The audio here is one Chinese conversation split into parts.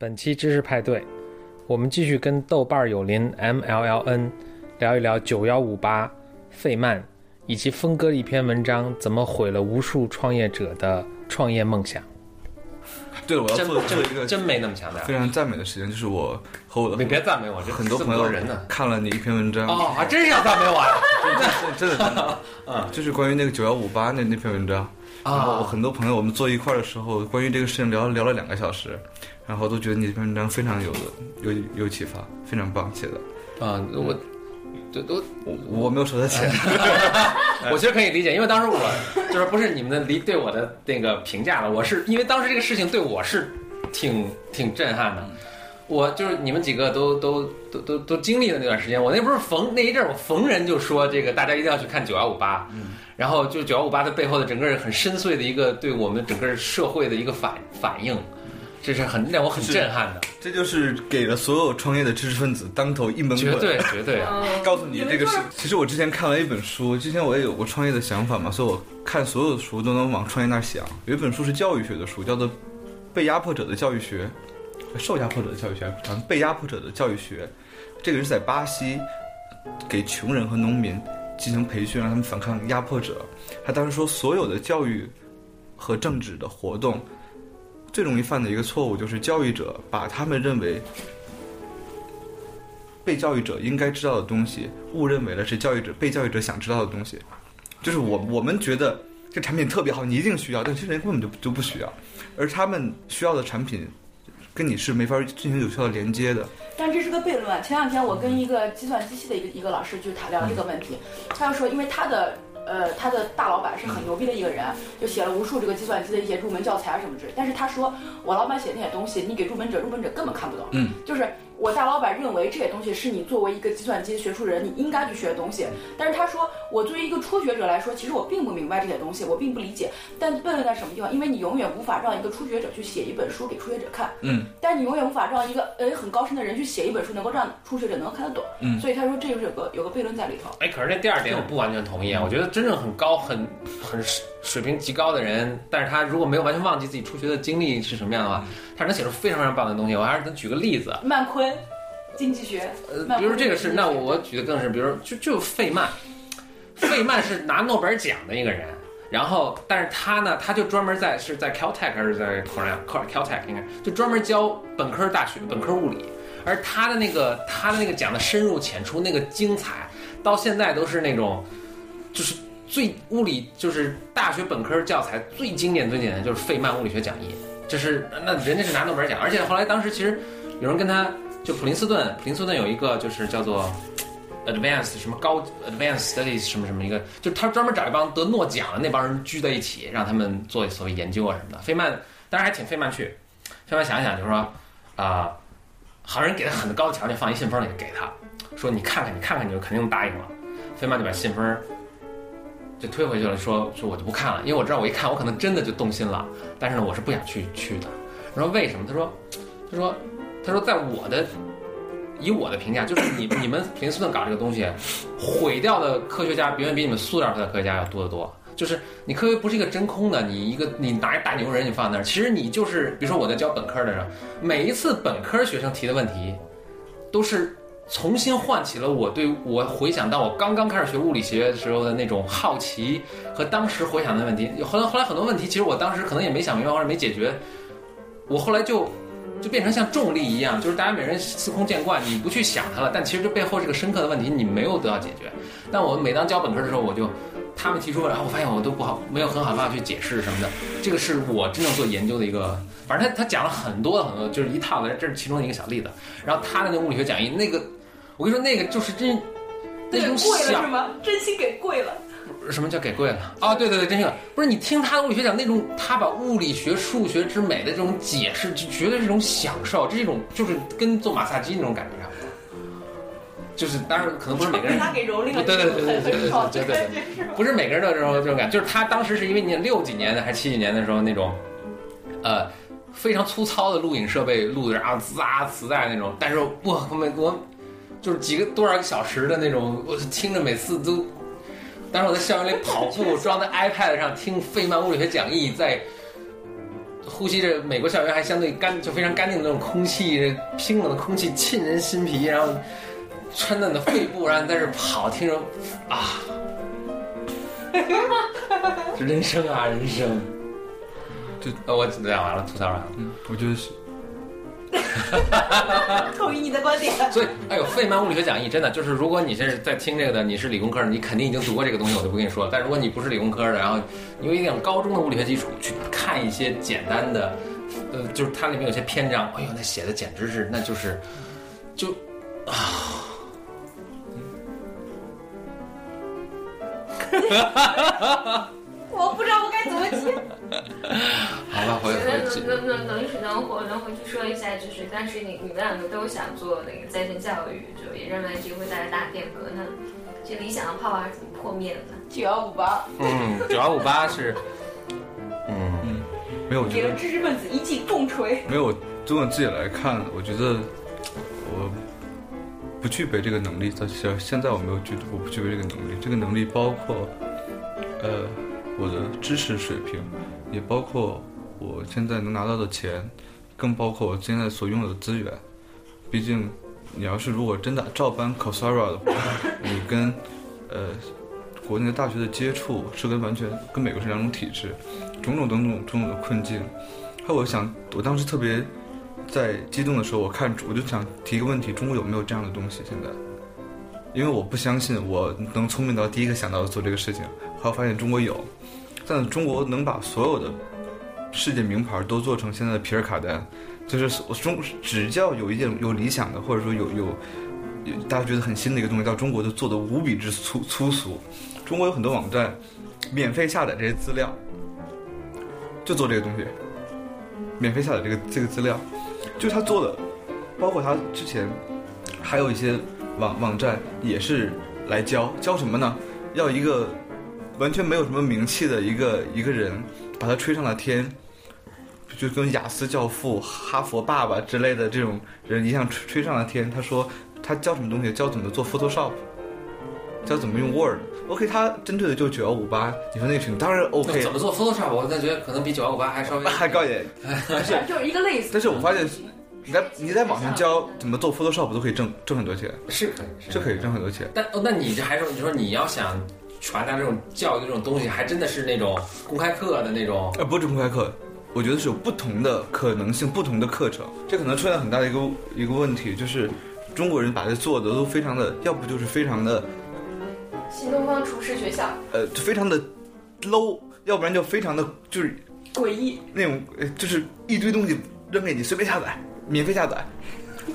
本期知识派对，我们继续跟豆瓣友邻 MLLN 聊一聊九幺五八费曼以及峰哥的一篇文章怎么毁了无数创业者的创业梦想。对了，我要真做做一个真没那么强大非，常赞美的时间，就是我和我的你别赞美我，这很多朋友人呢。看了你一篇文章，哦，还真是要赞美我 呀！真的真的，嗯就是关于那个九幺五八那那篇文章。然后我啊，很多朋友我们坐一块儿的时候，关于这个事情聊聊了两个小时，然后都觉得你这篇文章非常有有有启发，非常棒写的。啊，我这都我我没有收他钱，我其实可以理解，因为当时我就是不是你们的理对我的那个评价了，我是因为当时这个事情对我是挺挺震撼的。我就是你们几个都都都都都经历了那段时间，我那不是逢那一阵儿，我逢人就说这个大家一定要去看九幺五八，然后就九幺五八的背后的整个很深邃的一个对我们整个社会的一个反反应，这是很让我很震撼的，这就是给了所有创业的知识分子当头一闷棍。绝对绝对啊！嗯，告诉你这个是是，其实我之前看了一本书，之前我也有过创业的想法嘛，所以我看所有的书都能往创业那儿想。有一本书是教育学的书，叫做《被压迫者的教育学》，受压迫者的教育学，好像被压迫者的教育学。这个是在巴西给穷人和农民进行培训，让他们反抗压迫者。他当时说，所有的教育和政治的活动，最容易犯的一个错误就是教育者把他们认为被教育者应该知道的东西，误认为了是教育者被教育者想知道的东西。就是我我们觉得这产品特别好，你一定需要，但其实人根本就就不需要，而他们需要的产品跟你是没法进行有效的连接的。但这是个悖论。前两天我跟一个计算机系的一个一个老师就谈聊这个问题，他就说，因为他的呃他的大老板是很牛逼的一个人，就写了无数这个计算机的一些入门教材啊什么之类。但是他说，我老板写那些东西，你给入门者，入门者根本看不懂。嗯，就是我大老板认为这些东西是你作为一个计算机学术人你应该去学的东西，但是他说，我作为一个初学者来说，其实我并不明白这些东西，我并不理解。但悖论在什么地方？因为你永远无法让一个初学者去写一本书给初学者看。嗯，但你永远无法让一个呃很高深的人去写一本书，能够让初学者能够看得懂。嗯所以他说这就是有个有个悖论在里头。哎，可是这第二点我不完全同意啊！我觉得真正很高、很很水水平极高的人，但是他如果没有完全忘记自己初学的经历是什么样的话，他能写出非常非常棒的东西。我还是能举个例子，曼昆，经济学，呃，比如这个是，那我我举的更是，比如就就费曼，费曼是拿诺贝尔奖的一个人，然后但是他呢，他就专门在是在 Caltech 还是在 Cornell Caltech 应该就专门教本科大学本科物理，而他的那个他的那个讲的深入浅出，那个精彩，到现在都是那种就是最物理就是大学本科教材最经典最经典的就是费曼物理学讲义，这是那人家是拿诺贝尔奖，而且后来当时其实有人跟他就普林斯顿，普林斯顿有一个就是叫做 advanced 什么高 advanced studies 什么什么一个，就他专门找一帮得诺奖的那帮人聚在一起，让他们做所谓研究啊什么的。费曼当然还请费曼去，费曼想想就是说啊、好人给他很高的条件，放一信封里给他，说你看看你看看你就肯定答应了。费曼就把信封就推回去了，说说我就不看了，因为我知道我一看我可能真的就动心了，但是呢我是不想去去的。然后为什么？他说他说他说在我的以我的评价，就是你 你们普林斯顿搞这个东西，毁掉的科学家远远比你们塑造出来的科学家要多得多。就是你科学不是一个真空的，你一个你拿一大牛人你放那儿，其实你就是比如说我在教本科的时候，每一次本科学生提的问题，都是重新唤起了我对我回想到我刚刚开始学物理学的时候的那种好奇和当时回想的问题。后来后来很多问题，其实我当时可能也没想明白或者没解决，我后来就就变成像重力一样，就是大家每人司空见惯，你不去想它了，但其实这背后这个深刻的问题你没有得到解决。但我每当教本科的时候，我就他们提出，然后我发现我都不好，没有很好的办法去解释什么的。这个是我真正做研究的一个，反正他他讲了很多很多，就是一套的，这是其中的一个小例子。然后他的那个物理学讲义，那个我跟你说，那个就是真那种贵了想是吗？真心给贵了。什么叫给跪了？哦，对对对，真是不是你听他的物理学讲那种，他把物理学、数学之美的这种解释，就绝对是一种享受，这是一种就是跟做马萨基那种感觉差不多。就是当然可能不是每个人他给蹂躏了，对对对对对对对对对不是每个人都有这种这种感觉，就是他当时是因为你六几年的还是七几年的时候那种，呃，非常粗糙的录影设备录的，然后滋啊磁带那种，但是我我们我就是几个多少个小时的那种，我听着每次都，当时我在校园里跑步，装在 iPad 上听费曼物理学讲义，在呼吸着美国校园还相对干，就非常干净的那种空气，冰冷的空气沁人心脾，然后穿在你的肺部，然后你在这跑，听着啊，这人生啊，人生。就呃我讲完了，吐槽完了。嗯，我觉得是 同意你的观点。所以，哎呦，费曼物理学讲义真的就是，如果你是在听这个的，你是理工科的，你肯定已经读过这个东西，我就不跟你说了。但如果你不是理工科的，然后你有一点高中的物理学基础，去看一些简单的，呃，就是它里面有些篇章，哎呦，那写的简直是，那就是，就啊，我不知道我该怎么接。好吧，回觉回去得能能能能能回能回去说一下，就是但是你你们两个都想做那个在线教育，就也认为这个会带来大变革，那这理想的泡泡是怎么破灭的呢？九幺五八嗯，九幺五八是，嗯，没有，觉得给了知识分子一记重锤。没有。从我自己来看，我觉得我不具备这个能力。到现现在我没有具，我不具备这个能力。这个能力包括，呃，我的知识水平，也包括我现在能拿到的钱，更包括我现在所拥有的资源。毕竟，你要是如果真的照搬 cosera 的话，你跟呃国内的大学的接触是跟完全跟美国是两种体制，种种种种种种的困境。还有，我想，我当时特别在激动的时候，我看我就想提一个问题：中国有没有这样的东西？现在，因为我不相信我能聪明到第一个想到做这个事情，后来发现中国有，但中国能把所有的世界名牌都做成现在的皮尔卡丹，就是我中只要有一件有理想的，或者说有有大家觉得很新的一个东西，到中国就做的无比之粗粗俗。中国有很多网站免费下载这些资料，就做这个东西。免费下载这个这个资料，就他做的，包括他之前还有一些网网站也是来教教什么呢？要一个完全没有什么名气的一个一个人，把他吹上了天，就跟雅思教父、哈佛爸爸之类的这种人一样吹吹上了天。他说他教什么东西？教怎么做 Photoshop，教怎么用 Word。OK，他针对的就是九幺五八。你说那个群当然 OK，怎么做 Photoshop？我感觉可能比九幺五八还稍微 还高一点。是就是一个类似。但是我发现你在你在网上教怎么做 Photoshop 都可以挣挣很多钱，是可以，是可以挣很多钱。但哦，那你这还是你说你要想传达这种教育这种东西，还真的是那种公开课的那种。呃，不是公开课，我觉得是有不同的可能性，不同的课程。这可能出现很大的一个一个问题，就是中国人把这做的都非常的，要不就是非常的新东方厨师学校呃，就非常的 low，要不然就非常的就是诡异，那种呃，就是一堆东西扔给你，随便下载，免费下载，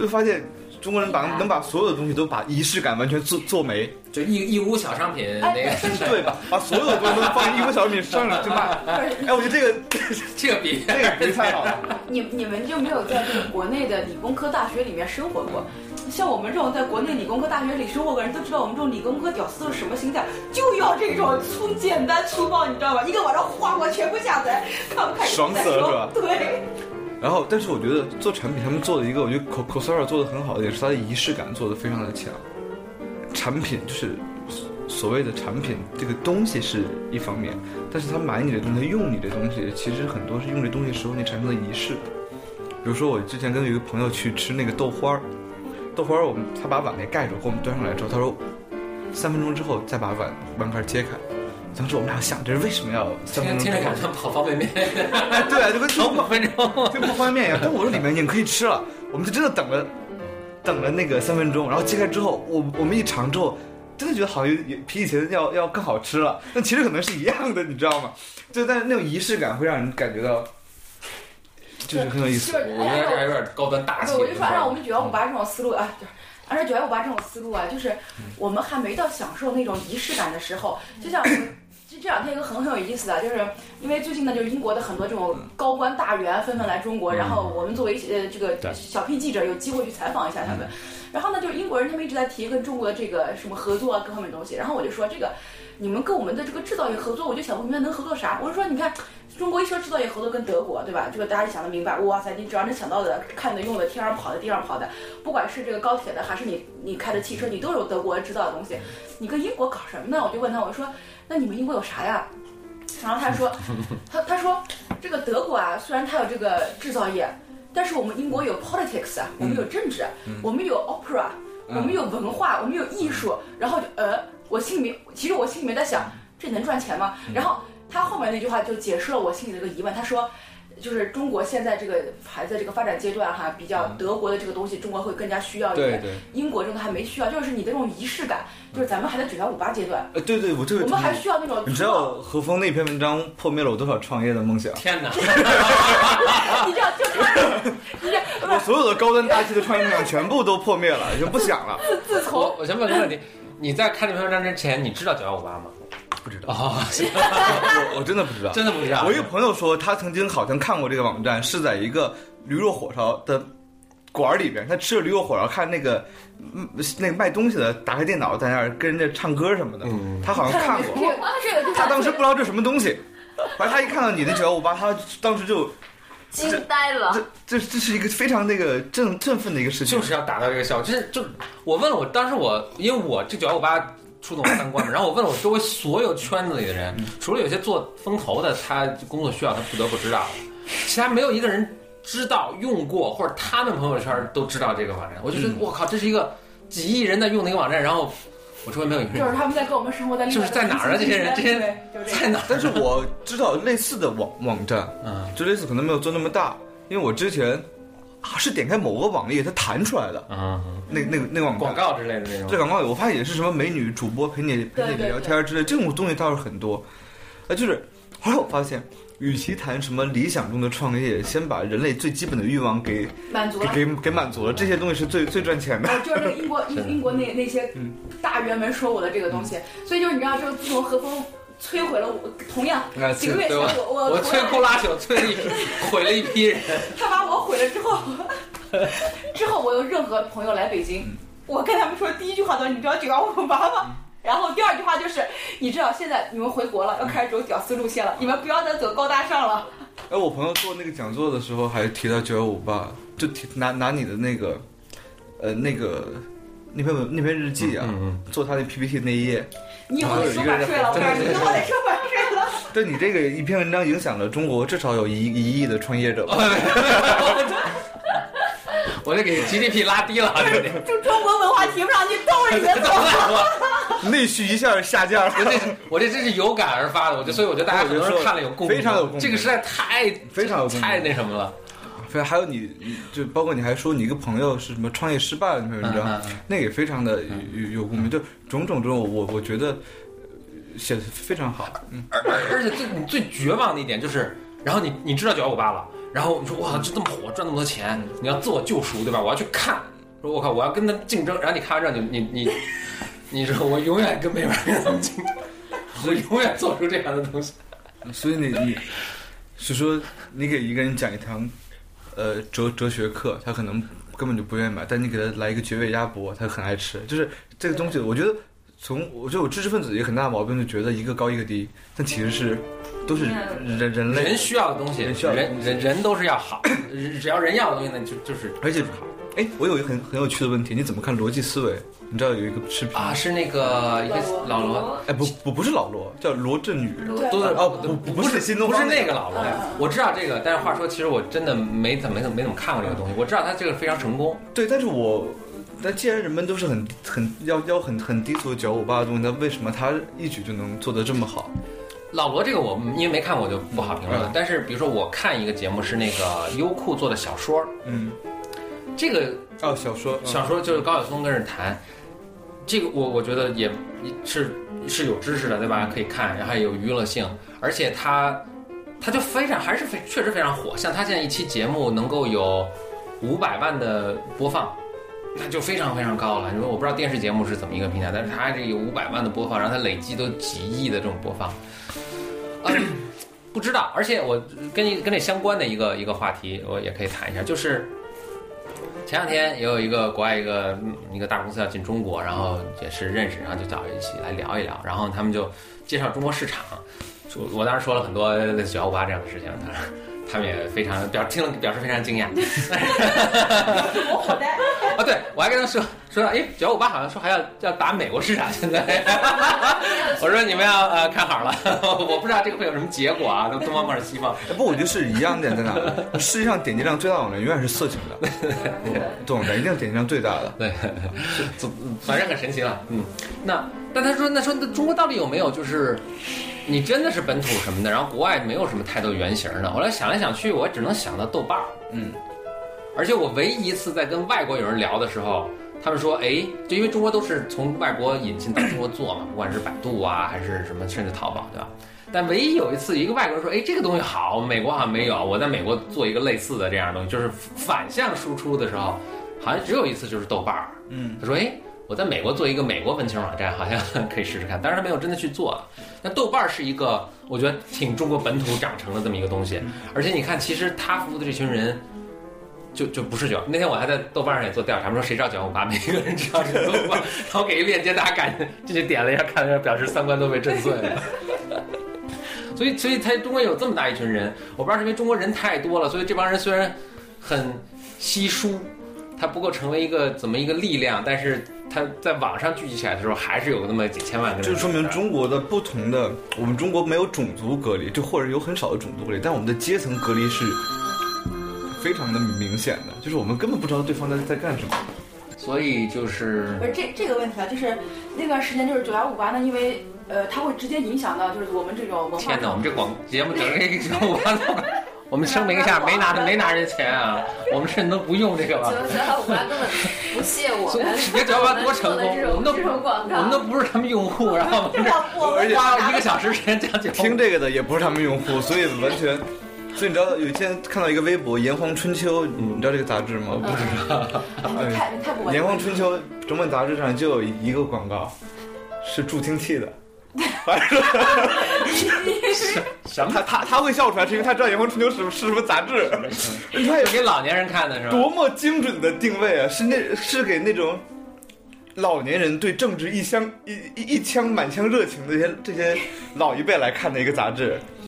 就发现中国人把能把所有的东西都把仪式感完全做做没，就义义乌小商品那个，对吧？把所有的东西都放一屋小商品上来就卖。哎，我觉得这个 这个比这个比太好了。你你们就没有在这个国内的理工科大学里面生活过？像我们这种在国内理工科大学里生活过的人都知道，我们这种理工科屌丝都是什么心态，就要这种粗简单粗暴，你知道吧？一个晚上哗我全部下载，看不看爽死了是吧对。然后，但是我觉得做产品，他们做的一个，我觉得 coco sara 做的很好的也是它的仪式感做的非常的强。产品就是所谓的产品，这个东西是一方面，但是他买你的东西，用你的东西，其实很多是用这东西时候你产生的仪式。比如说我之前跟一个朋友去吃那个豆花儿，豆花儿我们他把碗给盖住，给我们端上来之后，他说三分钟之后再把碗碗盖揭开。当时我们俩想，这是为什么要三分钟之后听着感？觉跑方便面，哎，对啊，就跟等五分钟。跟泡方便面一样。但我说里面已经可以吃了，我们就真的等了，等了那个三分钟，然后揭开之后，我我们一尝之后，真的觉得好像也比以前要要更好吃了。但其实可能是一样的，你知道吗？就但是那种仪式感会让人感觉到，就是很有意思。我觉得这还有点高端大气。我就说按照我们九幺五八这种思路啊，就是按照九幺五八这种思路啊，就是我们还没到享受那种仪式感的时候，就像。就这两天一个很很有意思的，就是因为最近呢，就是英国的很多这种高官大员纷纷来中国，然后我们作为呃这个小 P 记者有机会去采访一下他们。然后呢，就是英国人他们一直在提跟中国的这个什么合作啊各方面东西，然后我就说这个你们跟我们的这个制造业合作，我就想不明白能合作啥。我就说你看中国一说制造业合作跟德国，对吧？这个大家就想得明白，哇塞，你只要能想到的、看的、用的、天上跑的、地上跑的，不管是这个高铁的还是你你开的汽车，你都有德国制造的东西。你跟英国搞什么呢？我就问他，我说那你们英国有啥呀？然后他说，他他说这个德国啊，虽然它有这个制造业，但是我们英国有 politics 啊，我们有政治，我们有 opera，我们有文化，我们有艺术。然后就呃，我心里面其实我心里面在想，这能赚钱吗？然后他后面那句话就解释了我心里的一个疑问，他说。就是中国现在这个还在这个发展阶段哈，比较德国的这个东西，中国会更加需要一点。对对，英国这个还没需要，就是你的这种仪式感，就是咱们还在九幺五八阶段，呃，对对，我这个我们还需要那种。你知道何峰那篇文章破灭了我多少创业的梦想？天哪！你知道，就他，你这不我所有的高端大气的创业梦想全部都破灭了，已经不想了。自自从我我先问个问题，你在看这篇文章之前，你知道九幺五八吗？不知道，哦，我我真的不知道。真的不知道。我一个朋友说，他曾经好像看过这个网站，是在一个驴肉火烧的馆儿里边，他吃着驴肉火烧，看那个嗯那个卖东西的打开电脑在那儿跟人家唱歌什么的，嗯他好像看过。他当时不知道这是什么东西，反正他一看到你的九幺五八，他当时就惊呆了。这这这是一个非常那个振振奋的一个事情。就是要达到这个效果，就是就我问了我当时我因为我这九幺五八触动我三观嘛，然后我问了我周围所有圈子里的人，除了有些做风投的，他工作需要他不得不知道，其他没有一个人知道用过，或者他们朋友圈都知道这个网站。我就觉得我靠，这是一个几亿人在用的一个网站，然后我周围没有一个人就是他们在跟我们生活在就是在哪儿啊这些人这些在哪儿？但是我知道类似的网网站，嗯就类似可能没有做那么大，因为我之前啊是点开某个网页它弹出来的，啊，那那个那个网站广。告之类的那种这。广告我发现也是什么美女主播陪你陪你聊天之类，这种东西倒是很多。啊，就是后来我发现，与其谈什么理想中的创业，先把人类最基本的欲望给满足了。给给给满足了，这些东西是最最赚钱的。哦，就是那个英国英 英国那那些嗯大员们说我的这个东西，所以就是你知道，就是自从和风摧毁了我，同样啊几个月前我我我我摧枯拉朽，摧毁了一批人。他把我毁了之后，之后我有任何朋友来北京，我跟他们说第一句话都是你知道九幺五八吗？然后第二句话就是你知道现在你们回国了，要开始走屌丝路线了，你们不要再走高大上了。哎，我朋友做那个讲座的时候还提到九幺五八，就提拿拿你的那个，呃，那个那篇文那篇日记啊，嗯做他的 PPT 那一页，你以后得收版税了，我告诉你，以后得收版税了。对你这个一篇文章影响了中国至少有一一亿的创业者吧。我就给 GDP 拉低了，对不对？就中国提不上去，都是你的错。内需一下下降了，我这我这真是有感而发的，我就所以我觉得大家很多人看了有共鸣，非常有共鸣这个实在太非常有太那什么了。非还有你，就包括你还说你一个朋友是什么创业失败了那篇文章，嗯嗯那个也非常的有有有共鸣，就种种种，我我觉得呃写的非常好，嗯，而而而且最你最绝望的一点就是，然后你你知道九幺五八了，然后你说哇这这么火赚那么多钱，你要自我救赎对吧？我要去看，说我靠我要跟他竞争，然后你看完之后你你你你说我永远跟没法跟他们竞争，我永远做出这样的东西。所以你你是说你给一个人讲一堂呃哲哲学课，他可能根本就不愿意买，但你给他来一个绝味鸭脖，他很爱吃，就是这个东西，我觉得。从我觉得我知识分子一个很大的毛病，就觉得一个高一个低，但其实是都是人人类。人需要的东西，人需要的人人人都是要好，只要人要的东西，那就就是而且哎，我有一个很很有趣的问题，你怎么看逻辑思维？你知道有一个视频啊，是那个一个老罗，哎，不不不是老罗，叫罗振宇。对都是哦不不不是新东不是那个老罗我知道这个，但是话说，其实我真的没怎么没怎么没怎么看过这个东西，我知道他这个非常成功，对，但是我，那既然人们都是很很要要很很低俗的九五八的东西，那为什么他一举就能做得这么好？老罗这个我因为没看过就不好评论了嗯，但是比如说我看一个节目是那个优酷做的小说，嗯，这个哦，小说小说就是高晓松跟着谈，这个我我觉得也也是是有知识的，对吧？可以看，然后有娱乐性，而且他他就非常还是非确实非常火，像他现在一期节目能够有五百万的播放。那就非常非常高了。你说我不知道电视节目是怎么一个平台，但是它这有五百万的播放，然后它累计都几亿的这种播放，嗯，不知道。而且我跟你跟这相关的一个一个话题，我也可以谈一下，就是前两天也有一个国外一个嗯一个大公司要进中国，然后也是认识，然后就找一起来聊一聊，然后他们就介绍中国市场，我我当时说了很多类似九幺五八这样的事情，他说他们也非常表听了表示非常惊讶。我好呆。啊，对我我还跟他说说，哎，九五八好像说还要要打美国市场，现在。我说你们要呃看好了，我不知道这个会有什么结果啊，东方或者西方。哎不，我觉得是一样点在哪？世界上点击量最大的网站永远是色情的，懂的，一定是点击量最大的。对，总反正很神奇了。嗯，那但他说那说那中国到底有没有就是你真的是本土什么的，然后国外没有什么太多原型的？后来想来想去，我只能想到豆瓣儿。嗯，而且我唯一一次在跟外国有人聊的时候，他们说，哎，就因为中国都是从外国引进到中国做嘛，不管是百度啊，还是什么，甚至淘宝，对吧？但唯一有一次，一个外国人说，哎，这个东西好，美国好像没有，我在美国做一个类似的这样的东西，就是反向输出的时候，好像只有一次，就是豆瓣儿。嗯，他说，哎。我在美国做一个美国文青网站，好像可以试试看，但是他没有真的去做。那豆瓣儿是一个，我觉得挺中国本土长成的这么一个东西，而且你看，其实他服务的这群人，就就不是九。那天我还在豆瓣上也做调查，说谁知道九幺五八，每个人知道九幺五八，然后给一链接，大家赶紧进去点了一下，看了一下，表示三观都被震碎了。所以，所以他中国有这么大一群人，我不知道是因为中国人太多了，所以这帮人虽然很稀疏，他不够成为一个怎么一个力量，但是他在网上聚集起来的时候，还是有那么几千万个人。这说明中国的不同的，我们中国没有种族隔离，就或者有很少的种族隔离，但我们的阶层隔离是非常的明显的，就是我们根本不知道对方在在干什么。所以就是不是这这个问题啊，就是那段时间就是九幺五八呢，因为呃，它会直接影响到就是我们这种文化。天哪，我们这广节目整个一九五八，我们声明一下，没拿没拿人钱啊，我们甚至都不用这个吧。九幺五八根本不屑我们，别九幺八多成功，我们都这种广告，我们都不是他们用户，然后我们这而且花了一个小时时间讲解。听这个的也不是他们用户，所以完全。所以你知道有一天看到一个微博《炎黄春秋》，你知道这个杂志吗？不知道。你太你太不《炎黄春秋》整本杂志上就有一个广告，是助听器的。反正什么？他他他会笑出来，是因为他知道《炎黄春秋》是是什么杂志。他也给老年人看的是吧？多么精准的定位啊！是那是给那种老年人对政治一腔一一一腔满腔热情的这些这些老一辈来看的一个杂志。